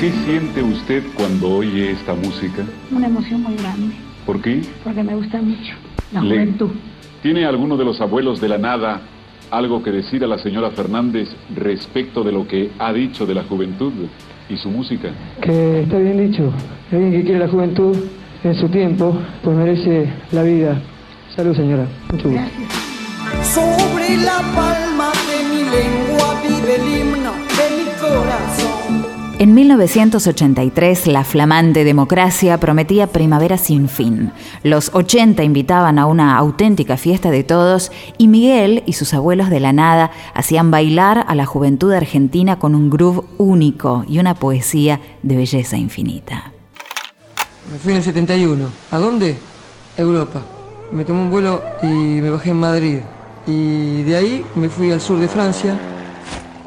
¿Qué siente usted cuando oye esta música? Una emoción muy grande. ¿Por qué? Porque me gusta mucho la Le- juventud. ¿Tiene alguno de los abuelos de la nada algo que decir a la señora Fernández respecto de lo que ha dicho de la juventud y su música? Que está bien dicho, alguien que quiere la juventud en su tiempo, pues merece la vida. Salud señora, mucho gusto. Gracias. Sobre la palma de mi lengua vive el himno de mi corazón. En 1983, la flamante democracia prometía primavera sin fin. Los 80 invitaban a una auténtica fiesta de todos y Miguel y sus abuelos de la nada hacían bailar a la juventud argentina con un groove único y una poesía de belleza infinita. Me fui en el 71. ¿A dónde? Europa. Me tomé un vuelo y me bajé en Madrid. Y de ahí me fui al sur de Francia.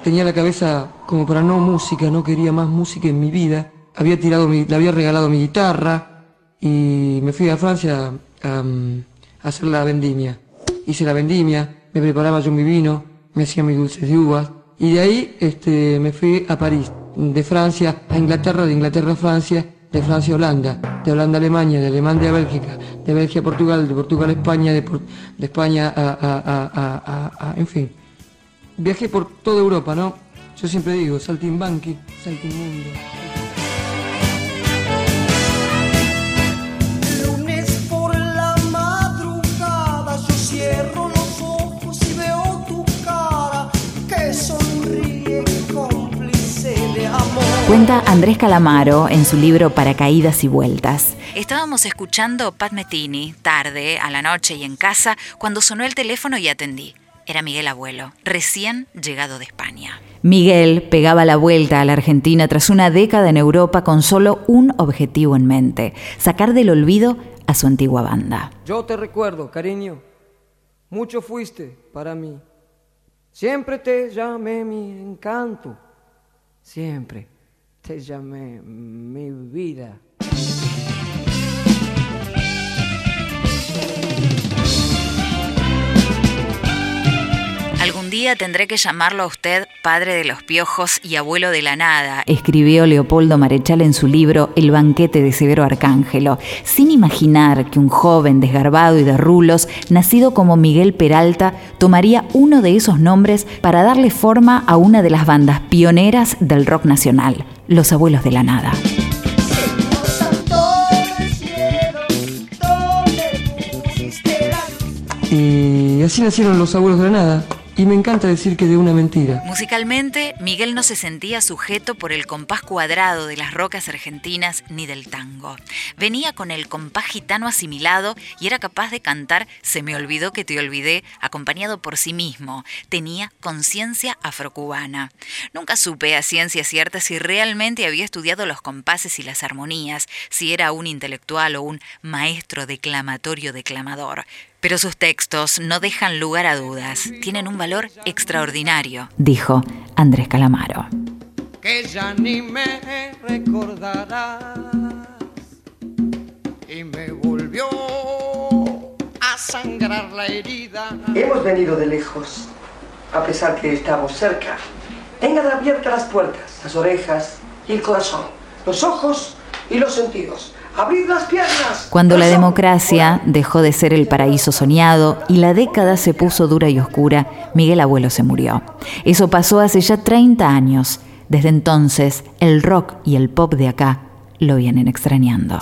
Tenía la cabeza como para no música, no quería más música en mi vida. Había tirado mi, le había regalado mi guitarra y me fui a Francia a, mm, hacer la vendimia. Hice la vendimia, me preparaba yo mi vino, me hacía mis dulces de uvas y de ahí este, me fui a París, de Francia a Inglaterra, de Inglaterra a Francia, de Francia a Holanda, de Holanda a Alemania, de Alemania a Bélgica, de Bélgica a Portugal, de Portugal a España, de, de España a- a- a- a- en fin. Viajé por toda Europa, ¿no? Yo siempre digo, saltimbanqui, saltimundo. Lunes por la madrugada yo cierro los ojos y veo tu cara que sonríe cómplice de amor. Cuenta Andrés Calamaro en su libro Paracaídas y Vueltas. Estábamos escuchando Pat Metini, tarde, a la noche y en casa, cuando sonó el teléfono y atendí. Era Miguel Abuelo, recién llegado de España. Miguel pegaba la vuelta a la Argentina tras una década en Europa con solo un objetivo en mente, sacar del olvido a su antigua banda. Yo te recuerdo, cariño. Mucho fuiste para mí. Siempre te llamé mi encanto. Siempre te llamé mi vida. Día tendré que llamarlo a usted padre de los piojos y abuelo de la nada, escribió Leopoldo Marechal en su libro El banquete de Severo Arcángelo, sin imaginar que un joven desgarbado y de rulos, nacido como Miguel Peralta, tomaría uno de esos nombres para darle forma a una de las bandas pioneras del rock nacional, Los Abuelos de la Nada. Y así nacieron los abuelos de la nada. Y me encanta decir que de una mentira. Musicalmente, Miguel no se sentía sujeto por el compás cuadrado de las rocas argentinas ni del tango. Venía con el compás gitano asimilado y era capaz de cantar Se me olvidó que te olvidé, acompañado por sí mismo. Tenía conciencia afrocubana. Nunca supe a ciencia cierta si realmente había estudiado los compases y las armonías, si era un intelectual o un maestro declamatorio declamador. Pero sus textos no dejan lugar a dudas, tienen un valor extraordinario, dijo Andrés Calamaro. que ya ni me recordarás. Y me volvió a sangrar la herida. Hemos venido de lejos, a pesar que estamos cerca. Tengan abiertas las puertas, las orejas y el corazón, los ojos y los sentidos. ¡Abrid las piernas! Cuando la democracia dejó de ser el paraíso soñado y la década se puso dura y oscura, Miguel Abuelo se murió. Eso pasó hace ya 30 años. Desde entonces, el rock y el pop de acá lo vienen extrañando.